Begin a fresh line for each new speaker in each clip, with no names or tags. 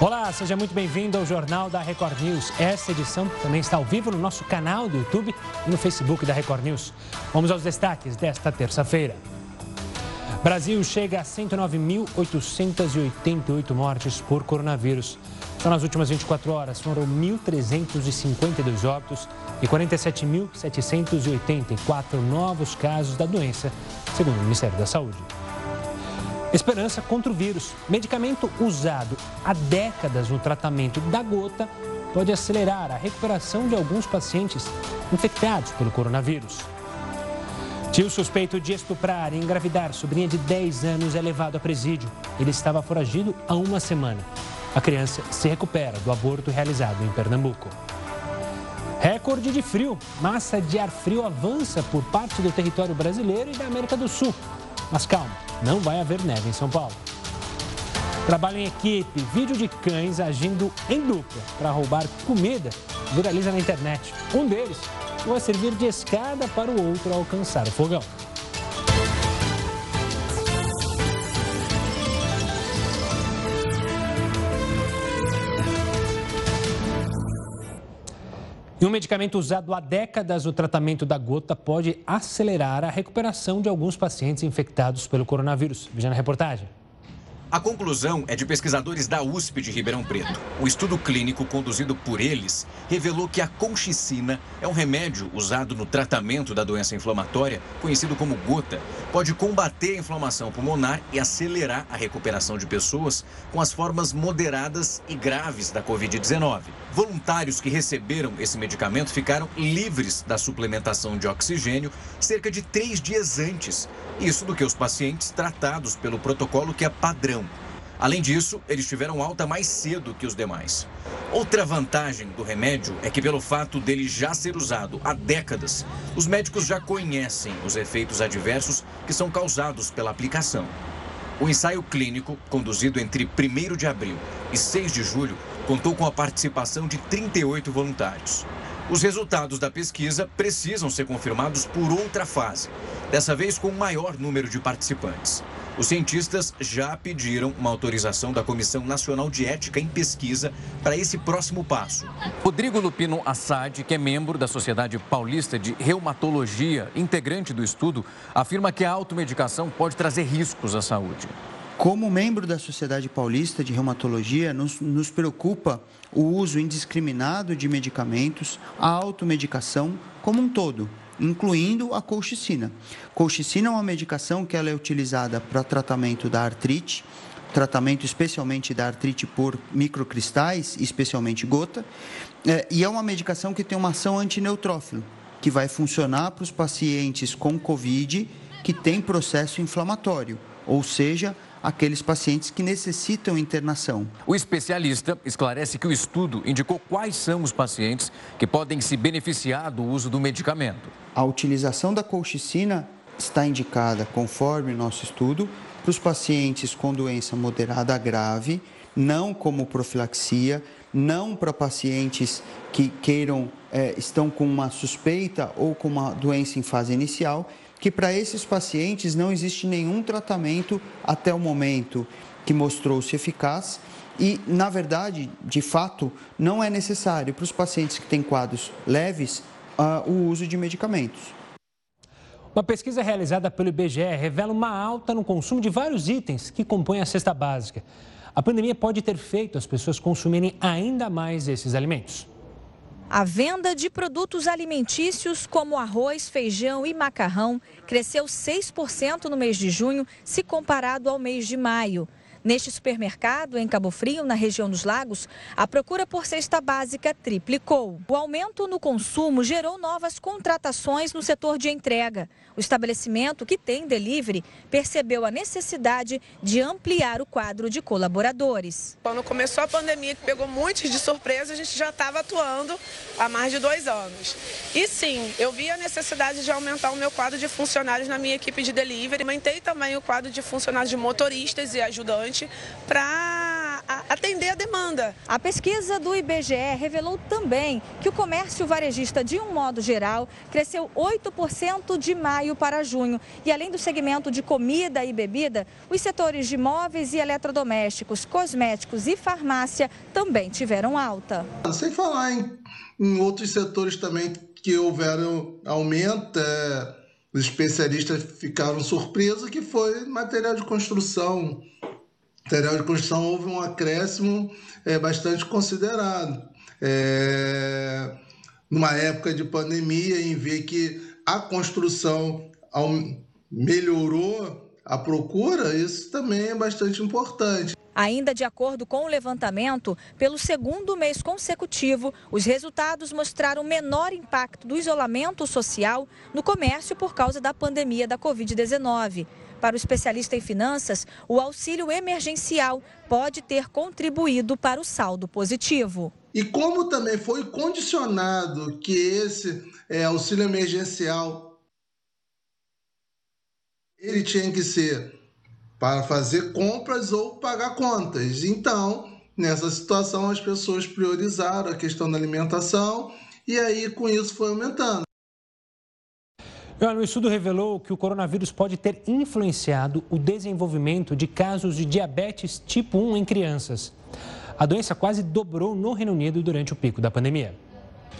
Olá, seja muito bem-vindo ao Jornal da Record News. Essa edição também está ao vivo no nosso canal do YouTube e no Facebook da Record News. Vamos aos destaques desta terça-feira. Brasil chega a 109.888 mortes por coronavírus. Só nas últimas 24 horas foram 1.352 óbitos e 47.784 novos casos da doença, segundo o Ministério da Saúde. Esperança contra o vírus. Medicamento usado há décadas no tratamento da gota pode acelerar a recuperação de alguns pacientes infectados pelo coronavírus. Tio suspeito de estuprar e engravidar sobrinha de 10 anos é levado a presídio. Ele estava foragido há uma semana. A criança se recupera do aborto realizado em Pernambuco. Recorde de frio. Massa de ar frio avança por parte do território brasileiro e da América do Sul. Mas calma, não vai haver neve em São Paulo. Trabalho em equipe, vídeo de cães agindo em dupla para roubar comida viraliza na internet. Um deles vai servir de escada para o outro alcançar o fogão. E um medicamento usado há décadas no tratamento da gota pode acelerar a recuperação de alguns pacientes infectados pelo coronavírus. Veja na reportagem.
A conclusão é de pesquisadores da USP de Ribeirão Preto. O estudo clínico conduzido por eles revelou que a colchicina é um remédio usado no tratamento da doença inflamatória, conhecido como gota, pode combater a inflamação pulmonar e acelerar a recuperação de pessoas com as formas moderadas e graves da Covid-19. Voluntários que receberam esse medicamento ficaram livres da suplementação de oxigênio cerca de três dias antes. Isso do que os pacientes tratados pelo protocolo que é padrão. Além disso, eles tiveram alta mais cedo que os demais. Outra vantagem do remédio é que, pelo fato dele já ser usado há décadas, os médicos já conhecem os efeitos adversos que são causados pela aplicação. O ensaio clínico, conduzido entre 1 de abril e 6 de julho, contou com a participação de 38 voluntários. Os resultados da pesquisa precisam ser confirmados por outra fase, dessa vez com um maior número de participantes. Os cientistas já pediram uma autorização da Comissão Nacional de Ética em Pesquisa para esse próximo passo.
Rodrigo Lupino Assad, que é membro da Sociedade Paulista de Reumatologia, integrante do estudo, afirma que a automedicação pode trazer riscos à saúde.
Como membro da Sociedade Paulista de Reumatologia, nos, nos preocupa o uso indiscriminado de medicamentos, a automedicação como um todo, incluindo a colchicina. Colchicina é uma medicação que ela é utilizada para tratamento da artrite, tratamento especialmente da artrite por microcristais, especialmente gota, é, e é uma medicação que tem uma ação antineutrófilo, que vai funcionar para os pacientes com COVID que têm processo inflamatório, ou seja, aqueles pacientes que necessitam internação.
O especialista esclarece que o estudo indicou quais são os pacientes que podem se beneficiar do uso do medicamento.
A utilização da colchicina está indicada, conforme nosso estudo, para os pacientes com doença moderada a grave, não como profilaxia, não para pacientes que queiram, é, estão com uma suspeita ou com uma doença em fase inicial que para esses pacientes não existe nenhum tratamento até o momento que mostrou-se eficaz e, na verdade, de fato, não é necessário para os pacientes que têm quadros leves uh, o uso de medicamentos.
Uma pesquisa realizada pelo IBGE revela uma alta no consumo de vários itens que compõem a cesta básica. A pandemia pode ter feito as pessoas consumirem ainda mais esses alimentos.
A venda de produtos alimentícios como arroz, feijão e macarrão cresceu 6% no mês de junho, se comparado ao mês de maio. Neste supermercado, em Cabo Frio, na região dos Lagos, a procura por cesta básica triplicou. O aumento no consumo gerou novas contratações no setor de entrega. O estabelecimento, que tem delivery, percebeu a necessidade de ampliar o quadro de colaboradores.
Quando começou a pandemia, que pegou muitos de surpresa, a gente já estava atuando há mais de dois anos. E sim, eu vi a necessidade de aumentar o meu quadro de funcionários na minha equipe de delivery. Aumentei também o quadro de funcionários de motoristas e ajudantes para atender a demanda.
A pesquisa do IBGE revelou também que o comércio varejista, de um modo geral, cresceu 8% de maio para junho. E além do segmento de comida e bebida, os setores de móveis e eletrodomésticos, cosméticos e farmácia também tiveram alta.
Sem falar em, em outros setores também que houveram aumento. É os especialistas ficaram surpresos que foi material de construção. Material de construção houve um acréscimo é, bastante considerado. É, numa época de pandemia, em ver que a construção melhorou a procura, isso também é bastante importante.
Ainda de acordo com o levantamento, pelo segundo mês consecutivo, os resultados mostraram menor impacto do isolamento social no comércio por causa da pandemia da Covid-19. Para o especialista em finanças, o auxílio emergencial pode ter contribuído para o saldo positivo.
E como também foi condicionado que esse é, auxílio emergencial ele tinha que ser para fazer compras ou pagar contas. Então, nessa situação, as pessoas priorizaram a questão da alimentação e aí com isso foi aumentando.
O estudo revelou que o coronavírus pode ter influenciado o desenvolvimento de casos de diabetes tipo 1 em crianças. A doença quase dobrou no Reino Unido durante o pico da pandemia.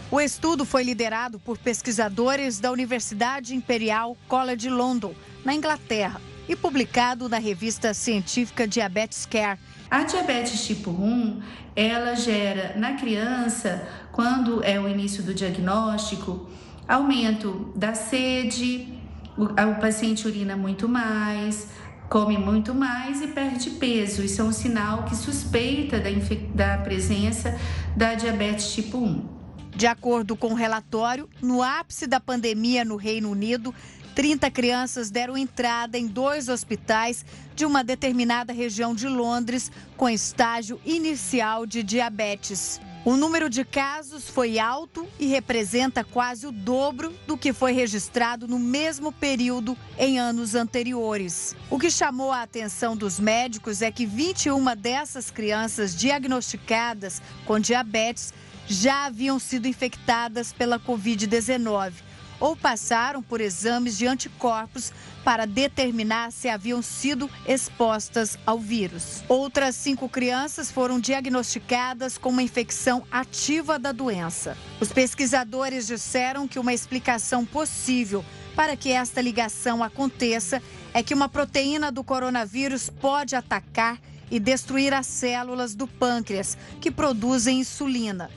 O estudo foi liderado por pesquisadores da Universidade Imperial College London, na Inglaterra e publicado na revista científica Diabetes Care.
A diabetes tipo 1, ela gera na criança, quando é o início do diagnóstico, aumento da sede, o, o paciente urina muito mais, come muito mais e perde peso. Isso é um sinal que suspeita da, da presença da diabetes tipo 1.
De acordo com o relatório, no ápice da pandemia no Reino Unido, 30 crianças deram entrada em dois hospitais de uma determinada região de Londres com estágio inicial de diabetes. O número de casos foi alto e representa quase o dobro do que foi registrado no mesmo período em anos anteriores. O que chamou a atenção dos médicos é que 21 dessas crianças diagnosticadas com diabetes já haviam sido infectadas pela Covid-19 ou passaram por exames de anticorpos para determinar se haviam sido expostas ao vírus. Outras cinco crianças foram diagnosticadas com uma infecção ativa da doença. Os pesquisadores disseram que uma explicação possível para que esta ligação aconteça é que uma proteína do coronavírus pode atacar e destruir as células do pâncreas, que produzem insulina.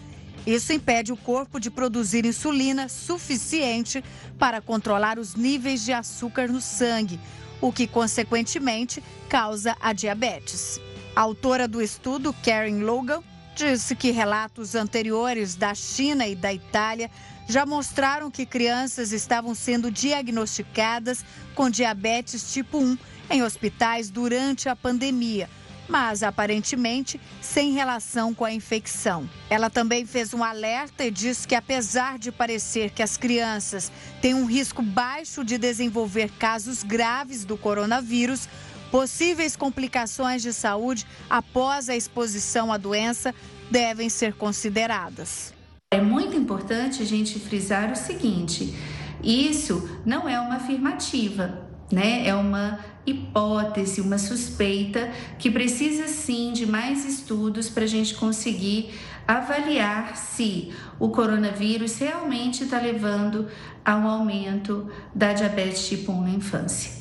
Isso impede o corpo de produzir insulina suficiente para controlar os níveis de açúcar no sangue, o que, consequentemente, causa a diabetes. A autora do estudo, Karen Logan, disse que relatos anteriores da China e da Itália já mostraram que crianças estavam sendo diagnosticadas com diabetes tipo 1 em hospitais durante a pandemia mas aparentemente sem relação com a infecção. Ela também fez um alerta e diz que, apesar de parecer que as crianças têm um risco baixo de desenvolver casos graves do coronavírus, possíveis complicações de saúde após a exposição à doença devem ser consideradas.
É muito importante a gente frisar o seguinte: isso não é uma afirmativa, né? É uma hipótese, uma suspeita que precisa sim de mais estudos para a gente conseguir avaliar se o coronavírus realmente está levando a um aumento da diabetes tipo 1 na infância.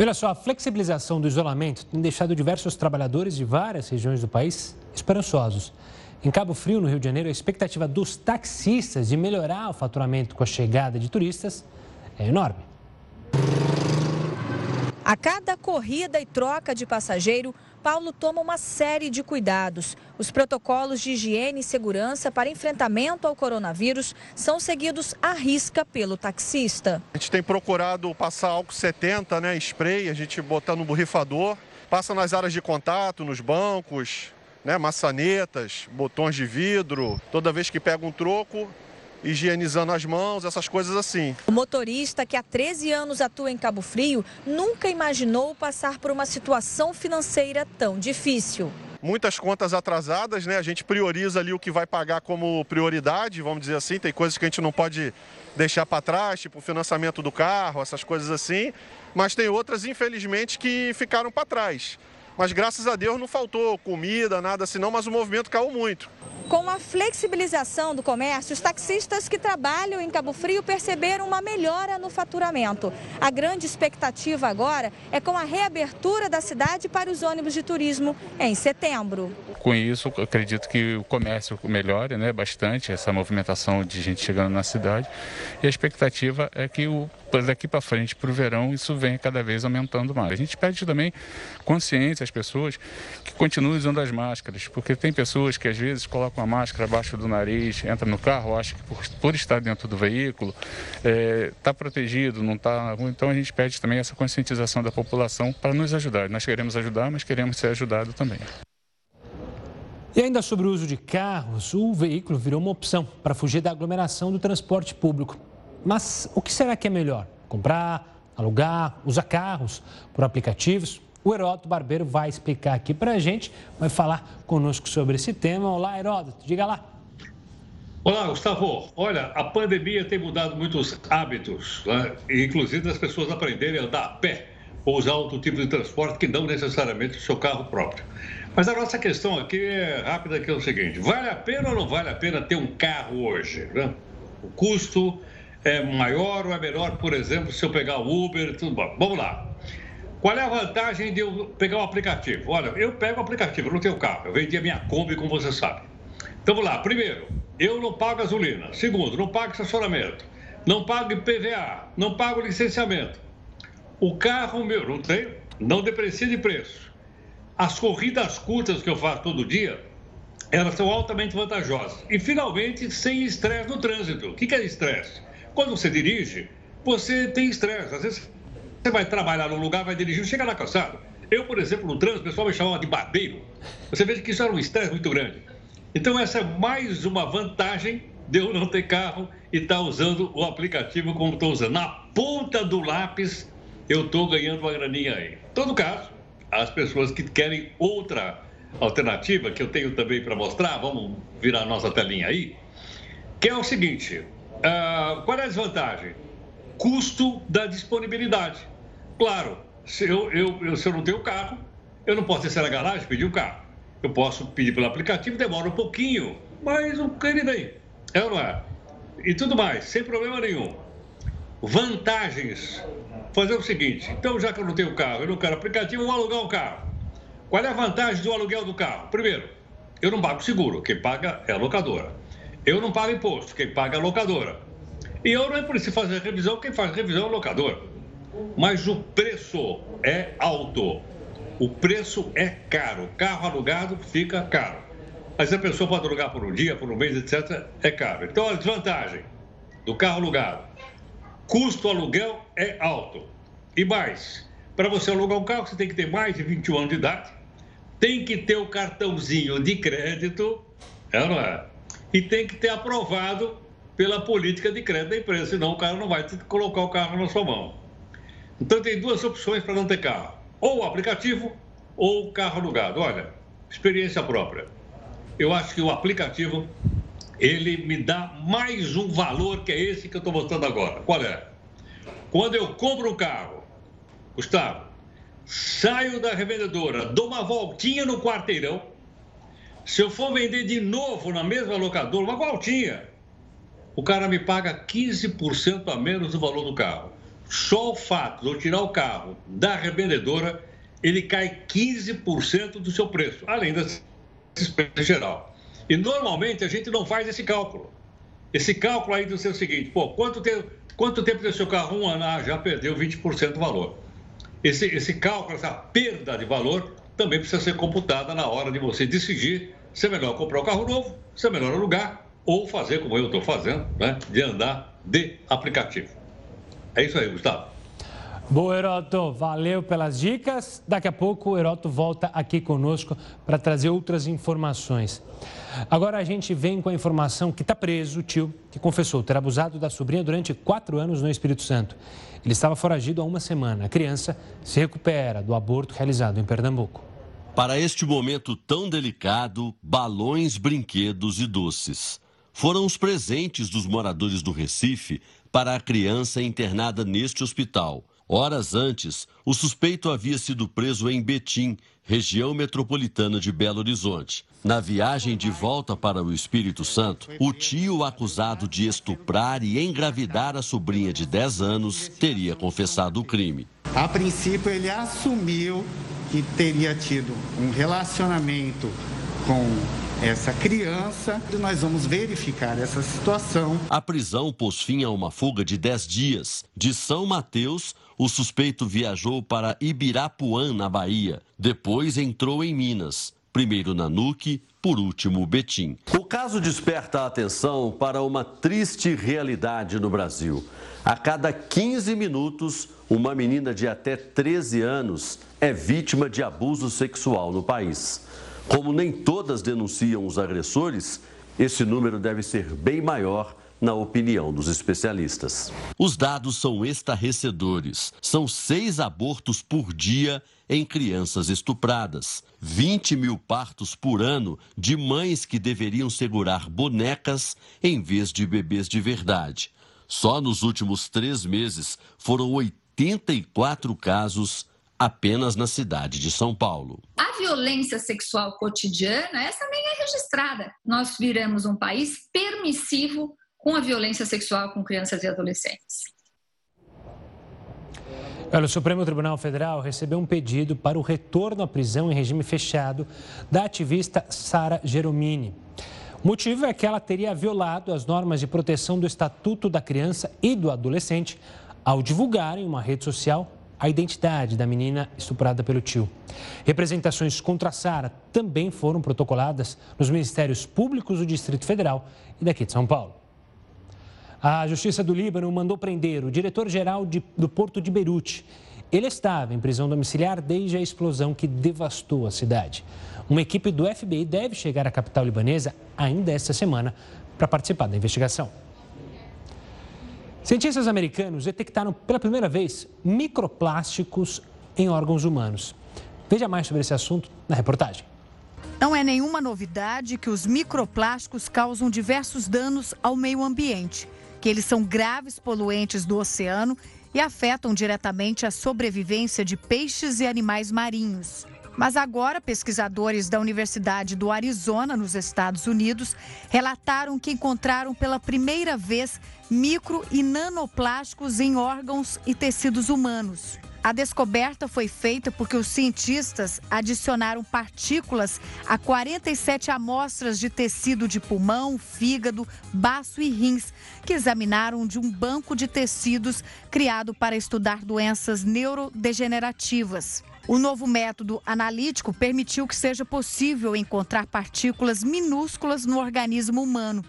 Olha só, a flexibilização do isolamento tem deixado diversos trabalhadores de várias regiões do país esperançosos. Em Cabo Frio, no Rio de Janeiro, a expectativa dos taxistas de melhorar o faturamento com a chegada de turistas é enorme.
A cada corrida e troca de passageiro, Paulo toma uma série de cuidados. Os protocolos de higiene e segurança para enfrentamento ao coronavírus são seguidos à risca pelo taxista.
A gente tem procurado passar álcool 70, né, spray, a gente botar no borrifador, passa nas áreas de contato, nos bancos, né, maçanetas, botões de vidro. Toda vez que pega um troco, higienizando as mãos, essas coisas assim.
O motorista, que há 13 anos atua em Cabo Frio, nunca imaginou passar por uma situação financeira tão difícil.
Muitas contas atrasadas, né? A gente prioriza ali o que vai pagar como prioridade, vamos dizer assim. Tem coisas que a gente não pode deixar para trás, tipo o financiamento do carro, essas coisas assim. Mas tem outras, infelizmente, que ficaram para trás. Mas graças a Deus não faltou comida, nada assim não, mas o movimento caiu muito.
Com a flexibilização do comércio, os taxistas que trabalham em Cabo Frio perceberam uma melhora no faturamento. A grande expectativa agora é com a reabertura da cidade para os ônibus de turismo em setembro.
Com isso, acredito que o comércio melhore né, bastante, essa movimentação de gente chegando na cidade. E a expectativa é que o daqui para frente, para o verão, isso vem cada vez aumentando mais. A gente pede também consciência às pessoas que continuem usando as máscaras, porque tem pessoas que às vezes colocam a máscara abaixo do nariz, entra no carro, acha que por, por estar dentro do veículo está é, tá protegido, não está. Então a gente pede também essa conscientização da população para nos ajudar. Nós queremos ajudar, mas queremos ser ajudados também.
E ainda sobre o uso de carros, o veículo virou uma opção para fugir da aglomeração do transporte público. Mas o que será que é melhor? Comprar, alugar, usar carros por aplicativos? O Heródoto Barbeiro vai explicar aqui para a gente, vai falar conosco sobre esse tema. Olá, Heródoto, diga lá.
Olá, Gustavo. Olha, a pandemia tem mudado muitos hábitos, né? inclusive as pessoas aprenderem a andar a pé ou usar outro tipo de transporte que não necessariamente o seu carro próprio. Mas a nossa questão aqui é rápida, que é o seguinte: vale a pena ou não vale a pena ter um carro hoje? Né? O custo é maior ou é menor, por exemplo, se eu pegar o Uber, tudo bom. Vamos lá. Qual é a vantagem de eu pegar o aplicativo? Olha, eu pego o aplicativo, não tenho carro, eu vendi a minha Kombi, como você sabe. Então vamos lá. Primeiro, eu não pago gasolina. Segundo, não pago estacionamento. Não pago IPVA. Não pago licenciamento. O carro meu não tem, não deprecia de preço. As corridas curtas que eu faço todo dia, elas são altamente vantajosas. E finalmente, sem estresse no trânsito. O que é estresse? Quando você dirige, você tem estresse. Às vezes você vai trabalhar num lugar, vai dirigir, chega lá cansado. Eu, por exemplo, no trânsito, o pessoal me chamava de barbeiro. Você veja que isso era um estresse muito grande. Então, essa é mais uma vantagem de eu não ter carro e estar tá usando o aplicativo como estou usando. Na ponta do lápis, eu estou ganhando uma graninha aí. Em todo caso, as pessoas que querem outra alternativa, que eu tenho também para mostrar, vamos virar a nossa telinha aí, que é o seguinte: Uh, qual é a desvantagem? Custo da disponibilidade. Claro, se eu, eu, se eu não tenho carro, eu não posso descer na garagem e pedir o um carro. Eu posso pedir pelo aplicativo, demora um pouquinho, mas o ele vem. É ou não é? E tudo mais, sem problema nenhum. Vantagens. Fazer o seguinte: então, já que eu não tenho carro, eu não quero aplicativo, eu vou alugar um carro. Qual é a vantagem do aluguel do carro? Primeiro, eu não pago seguro, quem paga é a locadora. Eu não pago imposto, quem paga é a locadora. E eu não preciso fazer revisão, quem faz revisão é o locador. Mas o preço é alto. O preço é caro. Carro alugado fica caro. Mas a pessoa pode alugar por um dia, por um mês, etc., é caro. Então, a desvantagem do carro alugado: custo aluguel é alto. E mais, para você alugar um carro, você tem que ter mais de 21 anos de idade, tem que ter o cartãozinho de crédito, é não é? e tem que ter aprovado pela política de crédito da empresa, senão o cara não vai colocar o carro na sua mão. Então tem duas opções para não ter carro: ou o aplicativo ou o carro alugado. Olha, experiência própria. Eu acho que o aplicativo ele me dá mais um valor que é esse que eu estou mostrando agora. Qual é? Quando eu compro um carro, Gustavo, saio da revendedora, dou uma voltinha no quarteirão, se eu for vender de novo na mesma locadora, uma voltinha, o cara me paga 15% a menos do valor do carro. Só o fato de eu tirar o carro da revendedora, ele cai 15% do seu preço, além das despesas geral. E normalmente a gente não faz esse cálculo. Esse cálculo aí do seu seguinte, pô, quanto tempo, quanto tempo tem seu carro? Um ano, ah, já perdeu 20% do valor. Esse, esse cálculo, essa perda de valor, também precisa ser computada na hora de você decidir se é melhor comprar um carro novo, se é melhor alugar ou fazer como eu estou fazendo, né, de andar de aplicativo. É isso aí, Gustavo.
Boa, Heroto. Valeu pelas dicas. Daqui a pouco o Heroto volta aqui conosco para trazer outras informações. Agora a gente vem com a informação que está preso o tio que confessou ter abusado da sobrinha durante quatro anos no Espírito Santo. Ele estava foragido há uma semana. A criança se recupera do aborto realizado em Pernambuco.
Para este momento tão delicado, balões, brinquedos e doces foram os presentes dos moradores do Recife para a criança internada neste hospital. Horas antes, o suspeito havia sido preso em Betim, região metropolitana de Belo Horizonte. Na viagem de volta para o Espírito Santo, o tio acusado de estuprar e engravidar a sobrinha de 10 anos teria confessado o crime.
A princípio, ele assumiu que teria tido um relacionamento com essa criança. Nós vamos verificar essa situação.
A prisão pôs fim a uma fuga de 10 dias. De São Mateus, o suspeito viajou para Ibirapuã, na Bahia. Depois entrou em Minas. Primeiro na Nuque, por último Betim. O caso desperta a atenção para uma triste realidade no Brasil. A cada 15 minutos, uma menina de até 13 anos é vítima de abuso sexual no país. Como nem todas denunciam os agressores, esse número deve ser bem maior na opinião dos especialistas. Os dados são estarrecedores. São seis abortos por dia em crianças estupradas, 20 mil partos por ano de mães que deveriam segurar bonecas em vez de bebês de verdade. Só nos últimos três meses foram 84 casos apenas na cidade de São Paulo.
A violência sexual cotidiana, essa nem é registrada. Nós viramos um país permissivo com a violência sexual com crianças e adolescentes.
Olha, o Supremo Tribunal Federal recebeu um pedido para o retorno à prisão em regime fechado da ativista Sara Geromini. O motivo é que ela teria violado as normas de proteção do Estatuto da Criança e do Adolescente ao divulgar em uma rede social a identidade da menina estuprada pelo tio. Representações contra a Sara também foram protocoladas nos Ministérios Públicos do Distrito Federal e daqui de São Paulo. A Justiça do Líbano mandou prender o diretor-geral do Porto de Beirute. Ele estava em prisão domiciliar desde a explosão que devastou a cidade. Uma equipe do FBI deve chegar à capital libanesa ainda esta semana para participar da investigação. Cientistas americanos detectaram pela primeira vez microplásticos em órgãos humanos. Veja mais sobre esse assunto na reportagem.
Não é nenhuma novidade que os microplásticos causam diversos danos ao meio ambiente, que eles são graves poluentes do oceano e afetam diretamente a sobrevivência de peixes e animais marinhos. Mas agora, pesquisadores da Universidade do Arizona, nos Estados Unidos, relataram que encontraram pela primeira vez micro e nanoplásticos em órgãos e tecidos humanos. A descoberta foi feita porque os cientistas adicionaram partículas a 47 amostras de tecido de pulmão, fígado, baço e rins, que examinaram de um banco de tecidos criado para estudar doenças neurodegenerativas. O novo método analítico permitiu que seja possível encontrar partículas minúsculas no organismo humano.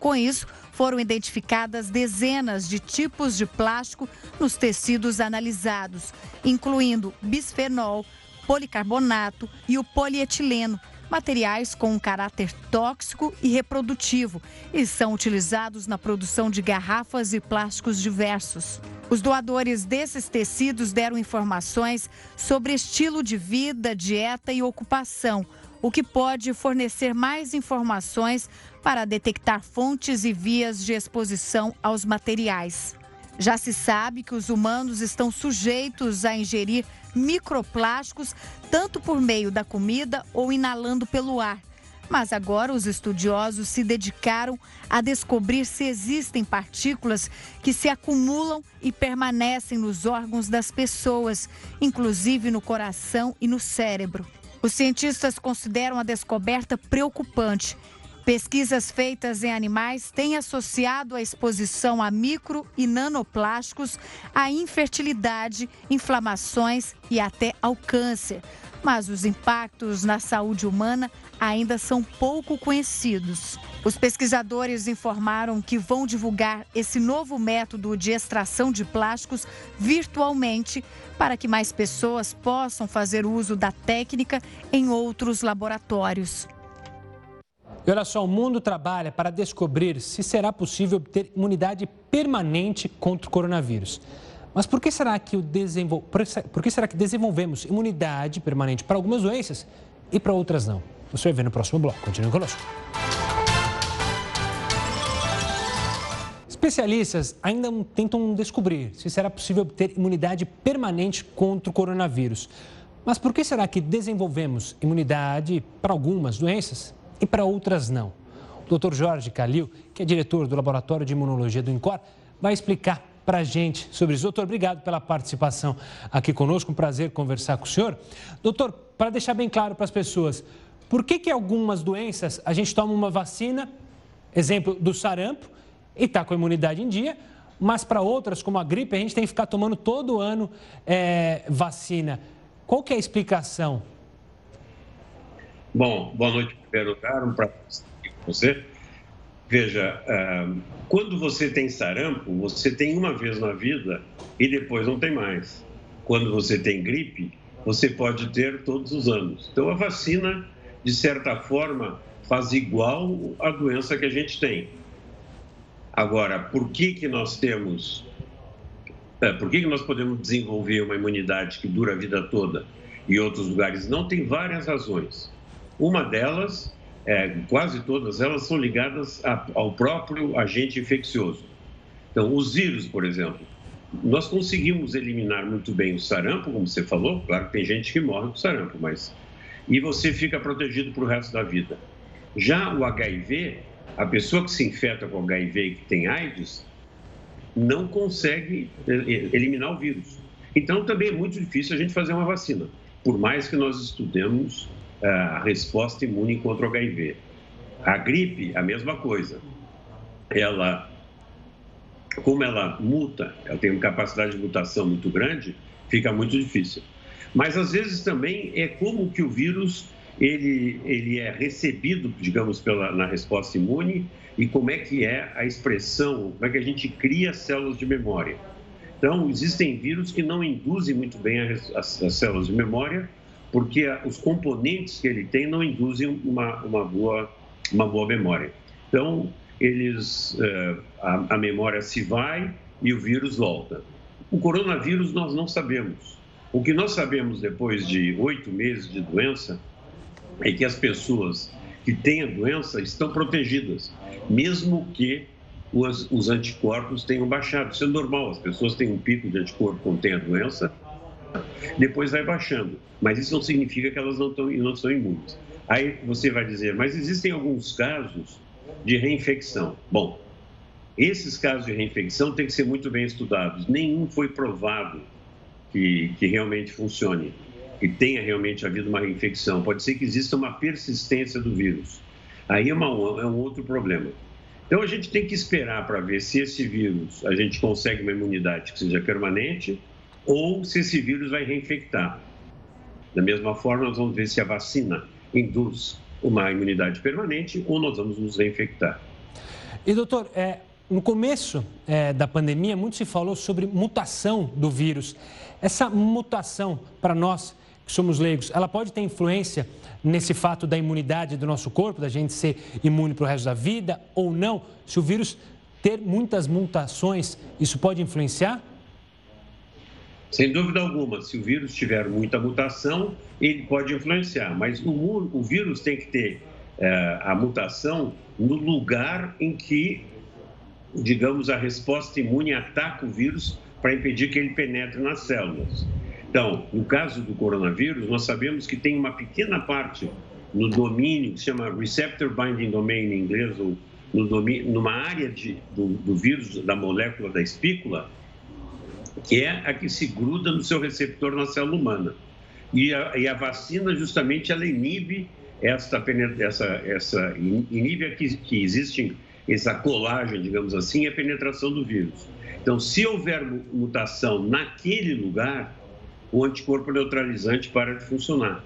Com isso, foram identificadas dezenas de tipos de plástico nos tecidos analisados, incluindo bisfenol, policarbonato e o polietileno, materiais com um caráter tóxico e reprodutivo e são utilizados na produção de garrafas e plásticos diversos. Os doadores desses tecidos deram informações sobre estilo de vida, dieta e ocupação, o que pode fornecer mais informações para detectar fontes e vias de exposição aos materiais. Já se sabe que os humanos estão sujeitos a ingerir microplásticos tanto por meio da comida ou inalando pelo ar. Mas agora os estudiosos se dedicaram a descobrir se existem partículas que se acumulam e permanecem nos órgãos das pessoas, inclusive no coração e no cérebro. Os cientistas consideram a descoberta preocupante Pesquisas feitas em animais têm associado a exposição a micro e nanoplásticos à infertilidade, inflamações e até ao câncer. Mas os impactos na saúde humana ainda são pouco conhecidos. Os pesquisadores informaram que vão divulgar esse novo método de extração de plásticos virtualmente para que mais pessoas possam fazer uso da técnica em outros laboratórios.
E olha só, o mundo trabalha para descobrir se será possível obter imunidade permanente contra o coronavírus. Mas por que será que, o desenvol... por que será que desenvolvemos imunidade permanente para algumas doenças e para outras não. Você vai ver no próximo bloco. Continue conosco. Especialistas ainda tentam descobrir se será possível obter imunidade permanente contra o coronavírus. Mas por que será que desenvolvemos imunidade para algumas doenças e para outras não? O Dr. Jorge Calil, que é diretor do Laboratório de Imunologia do INCOR, vai explicar para a gente sobre isso. Doutor, obrigado pela participação aqui conosco. Um prazer conversar com o senhor. Doutor, para deixar bem claro para as pessoas, por que, que algumas doenças a gente toma uma vacina, exemplo do sarampo, e está com a imunidade em dia, mas para outras, como a gripe, a gente tem que ficar tomando todo ano é, vacina. Qual que é a explicação?
Bom, boa noite, primeiro lugar, um prazer estar aqui com você. Veja, quando você tem sarampo, você tem uma vez na vida e depois não tem mais. Quando você tem gripe, você pode ter todos os anos. Então, a vacina, de certa forma, faz igual a doença que a gente tem. Agora, por que, que nós temos. É, por que, que nós podemos desenvolver uma imunidade que dura a vida toda e outros lugares não? Tem várias razões. Uma delas, é, quase todas elas, são ligadas a, ao próprio agente infeccioso. Então, os vírus, por exemplo, nós conseguimos eliminar muito bem o sarampo, como você falou. Claro que tem gente que morre com sarampo, mas. E você fica protegido para o resto da vida. Já o HIV, a pessoa que se infecta com HIV e que tem AIDS não consegue é, é, eliminar o vírus. Então, também é muito difícil a gente fazer uma vacina, por mais que nós estudemos a resposta imune contra o HIV. A gripe, a mesma coisa. Ela, como ela muta, ela tem uma capacidade de mutação muito grande, fica muito difícil. Mas às vezes também é como que o vírus ele, ele é recebido, digamos, pela, na resposta imune e como é que é a expressão, como é que a gente cria células de memória. Então, existem vírus que não induzem muito bem as, as, as células de memória, porque os componentes que ele tem não induzem uma, uma, boa, uma boa memória. Então, eles, uh, a, a memória se vai e o vírus volta. O coronavírus nós não sabemos. O que nós sabemos depois de oito meses de doença é que as pessoas que têm a doença estão protegidas, mesmo que os, os, anticorpos tenham baixado. Isso é normal, as pessoas têm um pico de anticorpo quando têm a doença, depois vai baixando. Mas isso não significa que elas não, estão, não são imunes. Aí você vai dizer, mas existem alguns casos de reinfecção. Bom, esses casos de reinfecção têm que ser muito bem estudados. Nenhum foi provado que, que realmente funcione que tenha realmente havido uma reinfecção. Pode ser que exista uma persistência do vírus. Aí é, uma, é um outro problema. Então a gente tem que esperar para ver se esse vírus a gente consegue uma imunidade que seja permanente ou se esse vírus vai reinfectar. Da mesma forma, nós vamos ver se a vacina induz uma imunidade permanente ou nós vamos nos reinfectar.
E doutor, é, no começo é, da pandemia, muito se falou sobre mutação do vírus. Essa mutação, para nós, que somos leigos, ela pode ter influência nesse fato da imunidade do nosso corpo, da gente ser imune para o resto da vida ou não? Se o vírus ter muitas mutações, isso pode influenciar?
Sem dúvida alguma, se o vírus tiver muita mutação, ele pode influenciar, mas o, o vírus tem que ter é, a mutação no lugar em que, digamos, a resposta imune ataca o vírus para impedir que ele penetre nas células. Então, no caso do coronavírus, nós sabemos que tem uma pequena parte no domínio, que se chama Receptor Binding Domain em inglês, ou no domínio, numa área de, do, do vírus, da molécula da espícula, que é a que se gruda no seu receptor na célula humana. E a, e a vacina, justamente, ela inibe essa, essa, essa inibe que, que existe essa colagem, digamos assim, a penetração do vírus. Então, se houver mutação naquele lugar, o anticorpo neutralizante para de funcionar.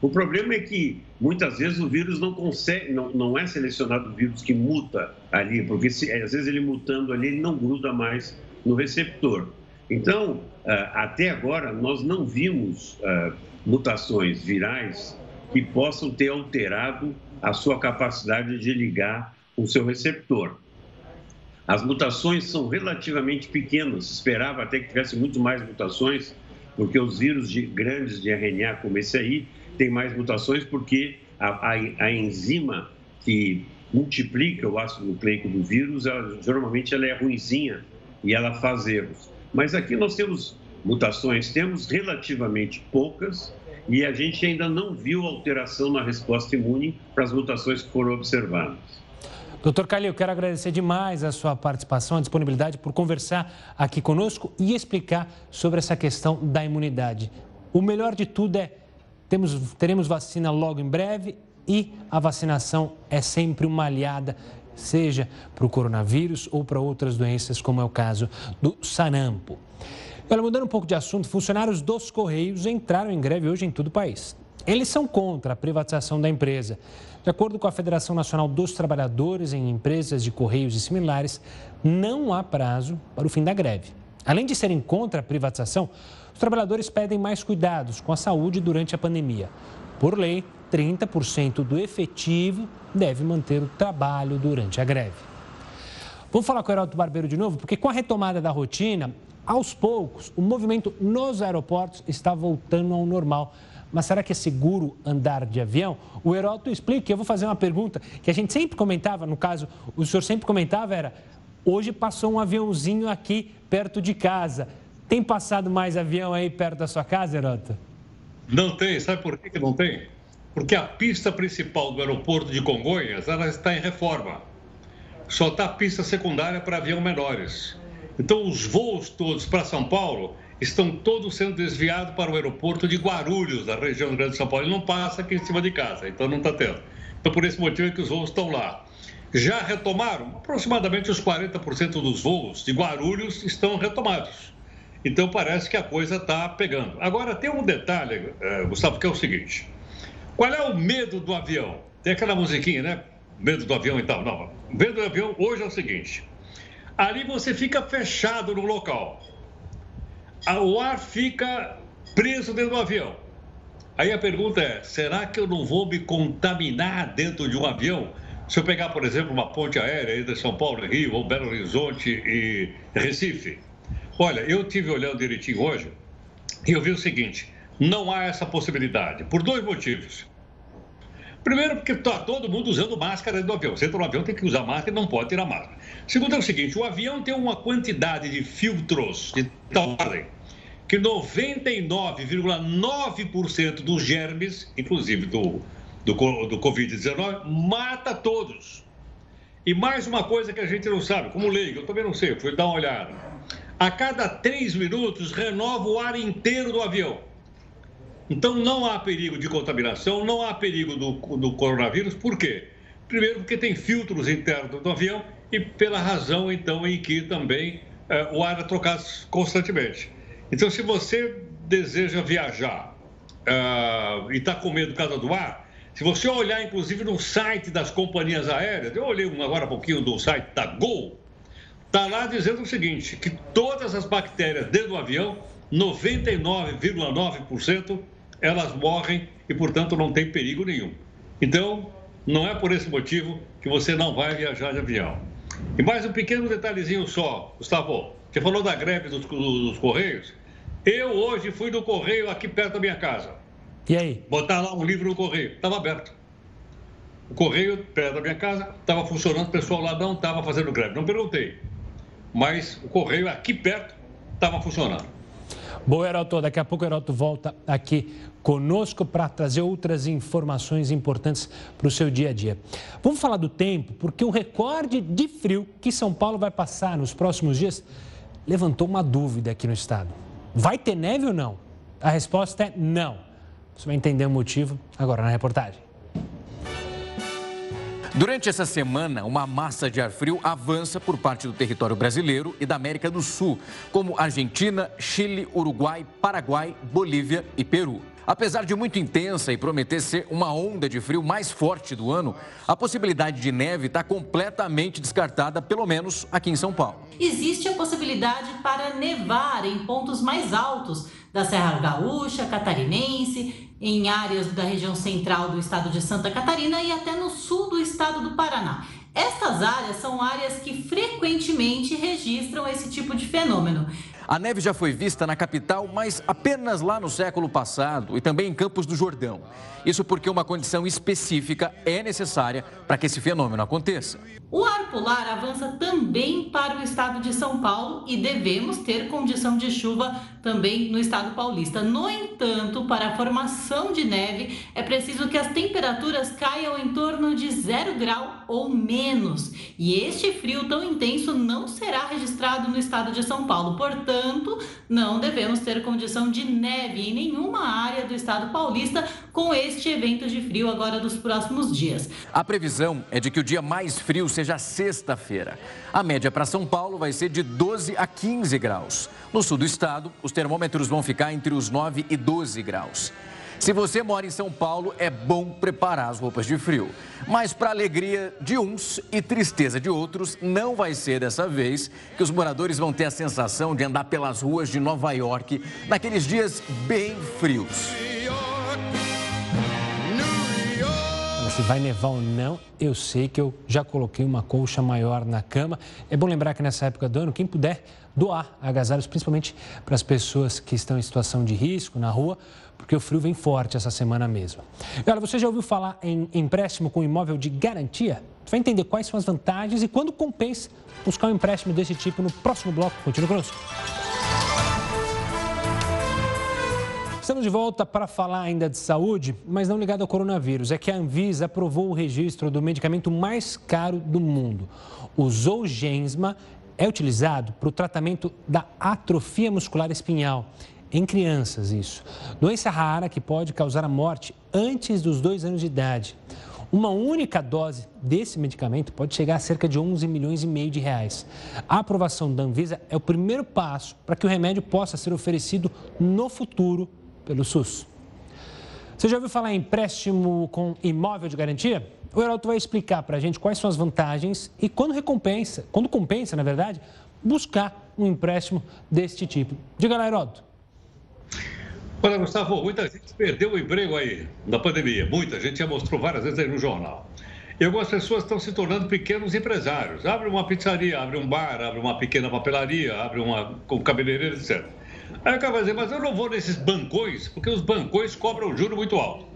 O problema é que muitas vezes o vírus não consegue, não, não é selecionado o vírus que muta ali, porque se, às vezes ele mutando ali, ele não gruda mais no receptor. Então, ah, até agora, nós não vimos ah, mutações virais que possam ter alterado a sua capacidade de ligar o seu receptor. As mutações são relativamente pequenas, esperava até que tivesse muito mais mutações, porque os vírus de, grandes de RNA, como esse aí, tem mais mutações porque a, a, a enzima que multiplica o ácido nucleico do vírus, ela, geralmente ela é ruinzinha e ela faz erros. Mas aqui nós temos mutações, temos relativamente poucas e a gente ainda não viu alteração na resposta imune para as mutações que foram observadas.
Doutor Calil, quero agradecer demais a sua participação, a disponibilidade por conversar aqui conosco e explicar sobre essa questão da imunidade. O melhor de tudo é temos, teremos vacina logo em breve e a vacinação é sempre uma aliada, seja para o coronavírus ou para outras doenças, como é o caso do sarampo. Olha, mudando um pouco de assunto, funcionários dos Correios entraram em greve hoje em todo o país. Eles são contra a privatização da empresa. De acordo com a Federação Nacional dos Trabalhadores em Empresas de Correios e similares, não há prazo para o fim da greve. Além de serem contra a privatização, os trabalhadores pedem mais cuidados com a saúde durante a pandemia. Por lei, 30% do efetivo deve manter o trabalho durante a greve. Vamos falar com o Heraldo Barbeiro de novo, porque com a retomada da rotina, aos poucos, o movimento nos aeroportos está voltando ao normal. Mas será que é seguro andar de avião? O Heroto explica, eu vou fazer uma pergunta que a gente sempre comentava, no caso, o senhor sempre comentava, era, hoje passou um aviãozinho aqui perto de casa. Tem passado mais avião aí perto da sua casa, Heroto?
Não tem, sabe por que não tem? Porque a pista principal do aeroporto de Congonhas ela está em reforma. Só está a pista secundária para avião menores. Então, os voos todos para São Paulo estão todos sendo desviados para o aeroporto de Guarulhos, da região do Grande São Paulo. Ele não passa aqui em cima de casa, então não está tendo. Então, por esse motivo é que os voos estão lá. Já retomaram, aproximadamente os 40% dos voos de Guarulhos estão retomados. Então, parece que a coisa está pegando. Agora, tem um detalhe, eh, Gustavo, que é o seguinte. Qual é o medo do avião? Tem aquela musiquinha, né? Medo do avião e tal. Não, o medo do avião hoje é o seguinte. Ali você fica fechado no local. O ar fica preso dentro do avião. Aí a pergunta é: será que eu não vou me contaminar dentro de um avião? Se eu pegar, por exemplo, uma ponte aérea entre São Paulo e Rio, ou Belo Horizonte e Recife. Olha, eu tive olhando direitinho hoje e eu vi o seguinte: não há essa possibilidade, por dois motivos. Primeiro, porque está todo mundo usando máscara dentro do avião. Você entra no avião, tem que usar máscara e não pode tirar máscara. Segundo é o seguinte: o avião tem uma quantidade de filtros de tal ordem que 99,9% dos germes, inclusive do, do, do Covid-19, mata todos. E mais uma coisa que a gente não sabe, como leigo, eu também não sei, fui dar uma olhada. A cada três minutos renova o ar inteiro do avião. Então não há perigo de contaminação, não há perigo do, do coronavírus, por quê? Primeiro, porque tem filtros internos do avião e pela razão, então, em que também é, o ar é trocado constantemente. Então, se você deseja viajar uh, e está com medo por causa do ar, se você olhar, inclusive, no site das companhias aéreas, eu olhei agora há pouquinho do site da Gol, está lá dizendo o seguinte, que todas as bactérias dentro do avião, 99,9%, elas morrem e, portanto, não tem perigo nenhum. Então, não é por esse motivo que você não vai viajar de avião. E mais um pequeno detalhezinho só, Gustavo. Você falou da greve dos, dos Correios. Eu hoje fui no Correio aqui perto da minha casa.
E aí?
Botar lá um livro no Correio. Estava aberto. O Correio, perto da minha casa, estava funcionando, o pessoal lá não estava fazendo greve. Não perguntei. Mas o Correio aqui perto estava funcionando.
Boa, Heraldo. Daqui a pouco o Heraldo volta aqui conosco para trazer outras informações importantes para o seu dia a dia. Vamos falar do tempo, porque o recorde de frio que São Paulo vai passar nos próximos dias levantou uma dúvida aqui no estado. Vai ter neve ou não? A resposta é não. Você vai entender o motivo agora na reportagem.
Durante essa semana, uma massa de ar frio avança por parte do território brasileiro e da América do Sul, como Argentina, Chile, Uruguai, Paraguai, Bolívia e Peru. Apesar de muito intensa e prometer ser uma onda de frio mais forte do ano, a possibilidade de neve está completamente descartada, pelo menos aqui em São Paulo.
Existe a possibilidade para nevar em pontos mais altos da Serra Gaúcha, Catarinense, em áreas da região central do estado de Santa Catarina e até no sul do estado do Paraná. Estas áreas são áreas que frequentemente registram esse tipo de fenômeno.
A neve já foi vista na capital, mas apenas lá no século passado e também em Campos do Jordão. Isso porque uma condição específica é necessária para que esse fenômeno aconteça.
O ar polar avança também para o estado de São Paulo e devemos ter condição de chuva também no estado paulista. No entanto, para a formação de neve, é preciso que as temperaturas caiam em torno de zero grau ou menos. E este frio tão intenso não será registrado no estado de São Paulo. Portanto, não devemos ter condição de neve em nenhuma área do estado paulista com este evento de frio agora dos próximos dias.
A previsão é de que o dia mais frio seja sexta-feira. A média para São Paulo vai ser de 12 a 15 graus. No sul do estado, os termômetros vão ficar entre os 9 e 12 graus. Se você mora em São Paulo, é bom preparar as roupas de frio. Mas, para alegria de uns e tristeza de outros, não vai ser dessa vez que os moradores vão ter a sensação de andar pelas ruas de Nova York naqueles dias bem frios.
Se vai nevar ou não, eu sei que eu já coloquei uma colcha maior na cama. É bom lembrar que nessa época do ano, quem puder doar agasalhos, principalmente para as pessoas que estão em situação de risco na rua, porque o frio vem forte essa semana mesmo. E olha, você já ouviu falar em empréstimo com imóvel de garantia? Você vai entender quais são as vantagens e quando compensa buscar um empréstimo desse tipo no próximo bloco. Continua conosco. Estamos de volta para falar ainda de saúde, mas não ligado ao coronavírus. É que a Anvisa aprovou o registro do medicamento mais caro do mundo. O Zolgensma é utilizado para o tratamento da atrofia muscular espinhal. Em crianças, isso. Doença rara que pode causar a morte antes dos dois anos de idade. Uma única dose desse medicamento pode chegar a cerca de 11 milhões e meio de reais. A aprovação da Anvisa é o primeiro passo para que o remédio possa ser oferecido no futuro pelo SUS. Você já ouviu falar em empréstimo com imóvel de garantia? O Heraldo vai explicar para a gente quais são as vantagens e quando recompensa, quando compensa, na verdade, buscar um empréstimo deste tipo. Diga lá, Heraldo.
Olha, Gustavo, muita gente perdeu o emprego aí na pandemia. Muita gente já mostrou várias vezes aí no jornal. E algumas pessoas estão se tornando pequenos empresários. Abre uma pizzaria, abre um bar, abre uma pequena papelaria, abre uma com cabeleireiro, etc. Aí acaba dizendo, mas eu não vou nesses bancões, porque os bancões cobram juro muito alto.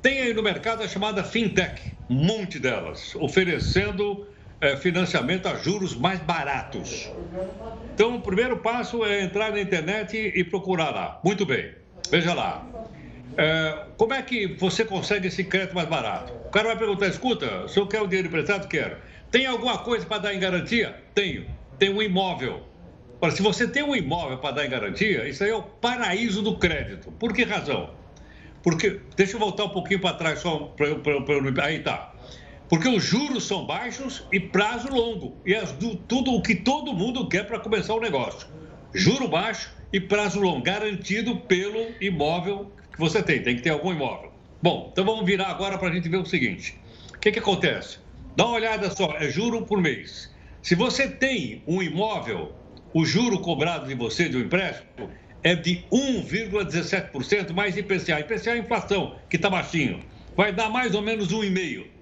Tem aí no mercado a chamada fintech, um monte delas, oferecendo é, financiamento a juros mais baratos. Então, o primeiro passo é entrar na internet e procurar lá. Muito bem, veja lá. É, como é que você consegue esse crédito mais barato? O cara vai perguntar: escuta, se eu quero o dinheiro emprestado, quero. Tem alguma coisa para dar em garantia? Tenho. Tem um imóvel. Ora, se você tem um imóvel para dar em garantia, isso aí é o paraíso do crédito. Por que razão? Porque, deixa eu voltar um pouquinho para trás, só para eu. Aí tá. Porque os juros são baixos e prazo longo. E é tudo o que todo mundo quer para começar o negócio. Juro baixo e prazo longo, garantido pelo imóvel que você tem. Tem que ter algum imóvel. Bom, então vamos virar agora para a gente ver o seguinte. O que, que acontece? Dá uma olhada só, é juro por mês. Se você tem um imóvel, o juro cobrado de você de um empréstimo é de 1,17% mais IPCA. IPCA é a inflação, que está baixinho. Vai dar mais ou menos 1,5%.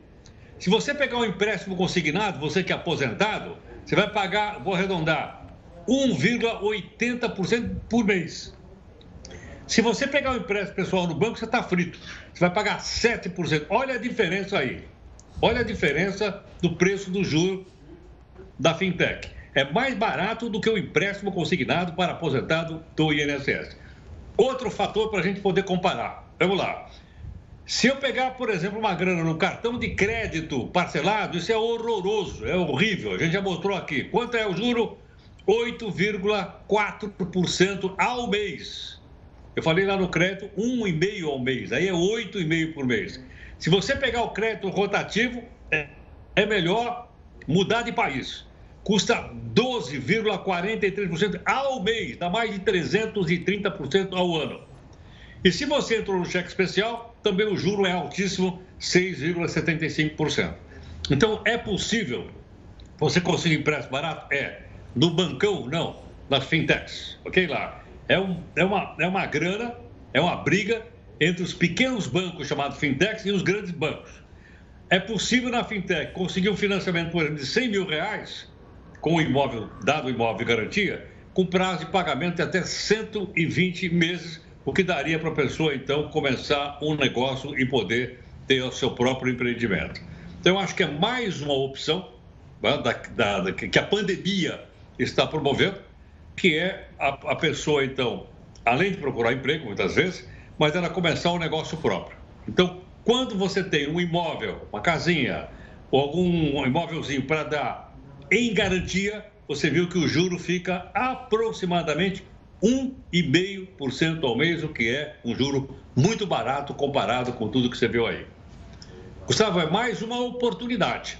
Se você pegar um empréstimo consignado, você que é aposentado, você vai pagar, vou arredondar, 1,80% por mês. Se você pegar um empréstimo pessoal no banco, você está frito. Você vai pagar 7%. Olha a diferença aí. Olha a diferença do preço do juro da fintech. É mais barato do que o empréstimo consignado para aposentado do INSS. Outro fator para a gente poder comparar. Vamos lá. Se eu pegar, por exemplo, uma grana no cartão de crédito parcelado, isso é horroroso, é horrível. A gente já mostrou aqui. Quanto é o juro? 8,4% ao mês. Eu falei lá no crédito, 1,5% ao mês. Aí é 8,5% por mês. Se você pegar o crédito rotativo, é, é melhor mudar de país. Custa 12,43% ao mês, dá mais de 330% ao ano. E se você entrou no cheque especial, também o juro é altíssimo, 6,75%. Então, é possível você conseguir empréstimo barato? É. No bancão, não. Nas fintechs, ok? Lá. É, um, é, uma, é uma grana, é uma briga entre os pequenos bancos chamados fintechs e os grandes bancos. É possível na fintech conseguir um financiamento, por exemplo, de 100 mil reais, com o imóvel, dado o imóvel de garantia, com prazo de pagamento de até 120 meses, o que daria para a pessoa, então, começar um negócio e poder ter o seu próprio empreendimento. Então, eu acho que é mais uma opção né, da, da, que a pandemia está promovendo, que é a, a pessoa, então, além de procurar emprego, muitas vezes, mas ela começar um negócio próprio. Então, quando você tem um imóvel, uma casinha, ou algum imóvelzinho para dar em garantia, você viu que o juro fica aproximadamente 1,5% ao mês, o que é um juro muito barato comparado com tudo que você viu aí. Gustavo, é mais uma oportunidade.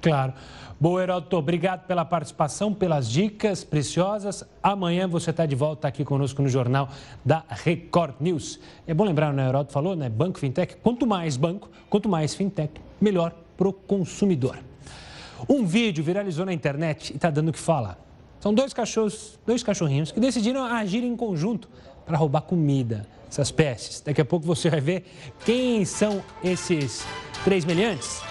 Claro. Boa, Heródoto, obrigado pela participação, pelas dicas preciosas. Amanhã você está de volta aqui conosco no Jornal da Record News. É bom lembrar, né, o Heródoto falou, né? Banco Fintech, quanto mais banco, quanto mais fintech, melhor para o consumidor. Um vídeo viralizou na internet e está dando o que falar. São dois cachorros, dois cachorrinhos que decidiram agir em conjunto para roubar comida, essas peças. Daqui a pouco você vai ver quem são esses três meliantes.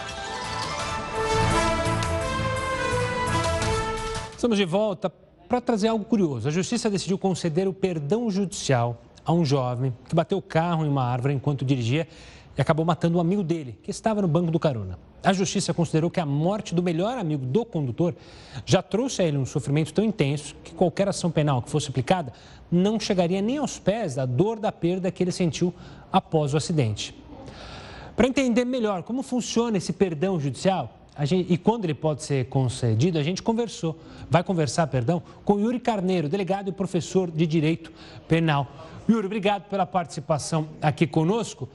Estamos de volta para trazer algo curioso. A Justiça decidiu conceder o perdão judicial a um jovem que bateu o carro em uma árvore enquanto dirigia e acabou matando um amigo dele, que estava no banco do carona. A Justiça considerou que a morte do melhor amigo do condutor já trouxe a ele um sofrimento tão intenso que qualquer ação penal que fosse aplicada não chegaria nem aos pés da dor da perda que ele sentiu após o acidente. Para entender melhor como funciona esse perdão judicial, Gente, e quando ele pode ser concedido, a gente conversou, vai conversar, perdão, com Yuri Carneiro, delegado e professor de Direito Penal. Yuri, obrigado pela participação aqui conosco.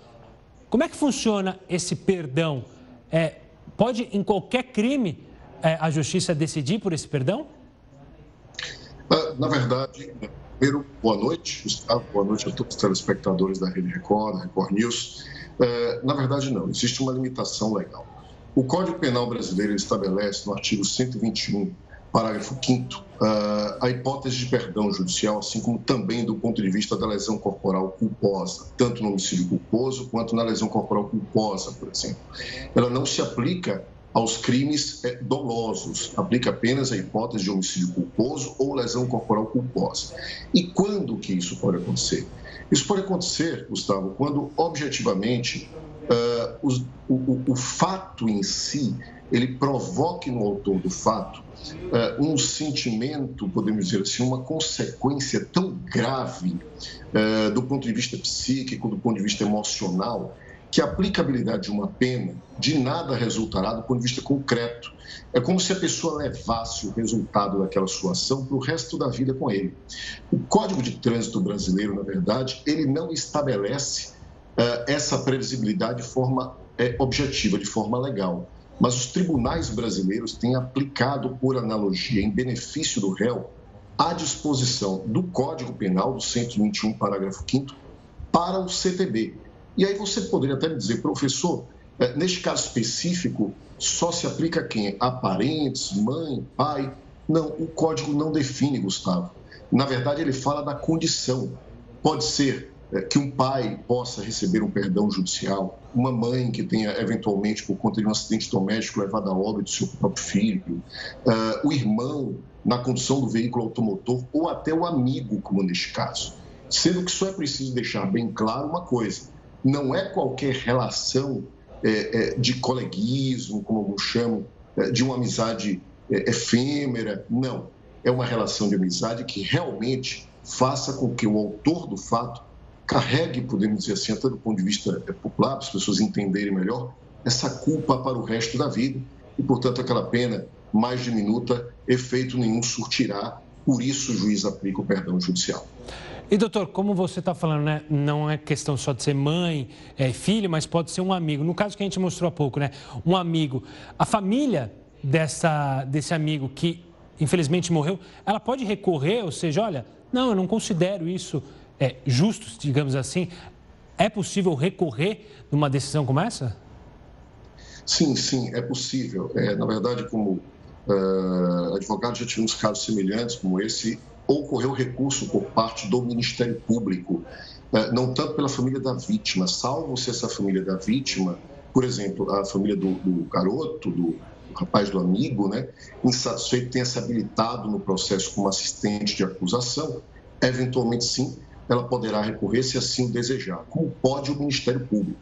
Como é que funciona esse perdão? É, pode, em qualquer crime, é, a justiça decidir por esse perdão?
Ah, na verdade, primeiro, boa noite, Gustavo, boa noite a todos os telespectadores da Rede Record, da Record News. É, na verdade, não, existe uma limitação legal. O Código Penal brasileiro estabelece, no artigo 121, parágrafo 5 ah, a hipótese de perdão judicial, assim como também do ponto de vista da lesão corporal culposa, tanto no homicídio culposo quanto na lesão corporal culposa, por exemplo. Ela não se aplica aos crimes eh, dolosos, aplica apenas a hipótese de homicídio culposo ou lesão corporal culposa. E quando que isso pode acontecer? Isso pode acontecer, Gustavo, quando objetivamente uh, o, o, o, fato em si ele provoque no autor do fato uh, um sentimento, podemos dizer assim, uma consequência tão grave uh, do ponto de vista psíquico, do ponto de vista emocional, que a aplicabilidade de uma pena de nada resultará do ponto de vista concreto. É como se a pessoa levasse o resultado daquela sua ação para o resto da vida com ele. O Código de Trânsito brasileiro, na verdade, ele não estabelece uh, essa previsibilidade de forma uh, objetiva, de forma legal. Mas os tribunais brasileiros têm aplicado, por analogia, em benefício do réu, a disposição do Código Penal, do 121, parágrafo 5 para o CTB. E aí você poderia até me dizer, professor, eh, neste caso específico, só se aplica a quem? A parentes, mãe, pai? Não, o código não define, Gustavo. Na verdade, ele fala da condição. Pode ser é, que um pai possa receber um perdão judicial, uma mãe que tenha, eventualmente, por conta de um acidente doméstico, levado a óbito seu próprio filho, uh, o irmão na condução do veículo automotor ou até o amigo, como neste caso. Sendo que só é preciso deixar bem claro uma coisa: não é qualquer relação é, é, de coleguismo, como alguns chamam, é, de uma amizade é, efêmera, não. É uma relação de amizade que realmente faça com que o autor do fato carregue, podemos dizer assim, até do ponto de vista é, popular, para as pessoas entenderem melhor, essa culpa para o resto da vida e, portanto, aquela pena mais diminuta, efeito nenhum surtirá, por isso o juiz aplica o perdão judicial.
E doutor, como você está falando, né, não é questão só de ser mãe, é, filho, mas pode ser um amigo. No caso que a gente mostrou há pouco, né, um amigo, a família dessa, desse amigo que infelizmente morreu, ela pode recorrer, ou seja, olha, não, eu não considero isso é, justos, digamos assim, é possível recorrer numa decisão como essa?
Sim, sim, é possível. É, na verdade, como uh, advogado, já tivemos casos semelhantes como esse. Ocorreu recurso por parte do Ministério Público, uh, não tanto pela família da vítima, salvo se essa família da vítima, por exemplo, a família do, do garoto, do, rapaz do amigo, né, insatisfeito, tenha se habilitado no processo como assistente de acusação, eventualmente sim, ela poderá recorrer se assim desejar, como pode o Ministério Público.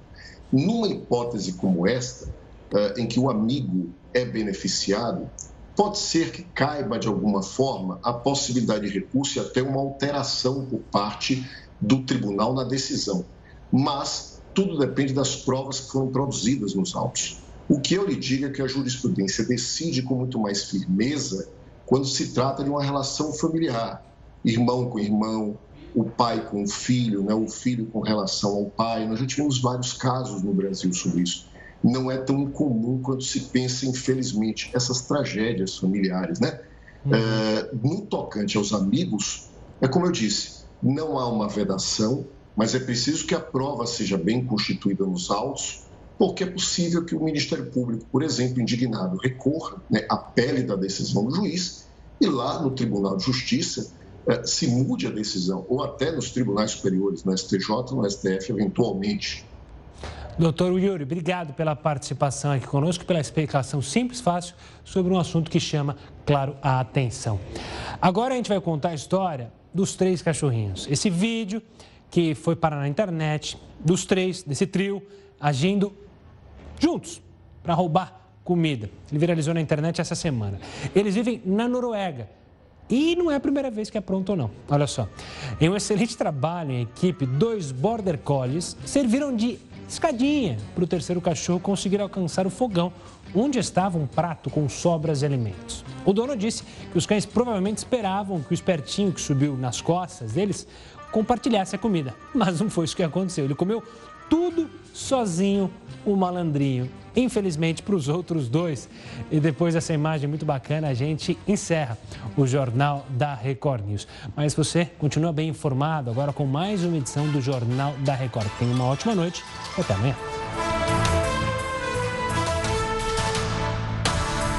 Numa hipótese como esta, eh, em que o amigo é beneficiado, pode ser que caiba de alguma forma a possibilidade de recurso e até uma alteração por parte do tribunal na decisão. Mas tudo depende das provas que foram produzidas nos autos. O que eu lhe digo é que a jurisprudência decide com muito mais firmeza quando se trata de uma relação familiar, irmão com irmão, o pai com o filho, né? o filho com relação ao pai. Nós já tivemos vários casos no Brasil sobre isso. Não é tão incomum quando se pensa, infelizmente, essas tragédias familiares. Né? Uhum. É, no tocante aos amigos, é como eu disse, não há uma vedação, mas é preciso que a prova seja bem constituída nos autos, porque é possível que o Ministério Público, por exemplo, indignado, recorra, né, pele da decisão do juiz e lá no Tribunal de Justiça se mude a decisão, ou até nos tribunais superiores, no STJ, no STF, eventualmente.
Doutor Yuri, obrigado pela participação aqui conosco, pela explicação simples, fácil, sobre um assunto que chama, claro, a atenção. Agora a gente vai contar a história dos três cachorrinhos. Esse vídeo que foi parar na internet, dos três, desse trio, agindo juntos para roubar comida. Ele viralizou na internet essa semana. Eles vivem na Noruega e não é a primeira vez que aprontam, não. Olha só. Em um excelente trabalho em equipe, dois Border Collies serviram de escadinha para o terceiro cachorro conseguir alcançar o fogão, onde estava um prato com sobras de alimentos. O dono disse que os cães provavelmente esperavam que o espertinho que subiu nas costas deles compartilhasse a comida. Mas não foi isso que aconteceu. Ele comeu tudo sozinho, o malandrinho. Infelizmente para os outros dois. E depois dessa imagem muito bacana, a gente encerra o Jornal da Record News. Mas você continua bem informado agora com mais uma edição do Jornal da Record. Tenha uma ótima noite até amanhã.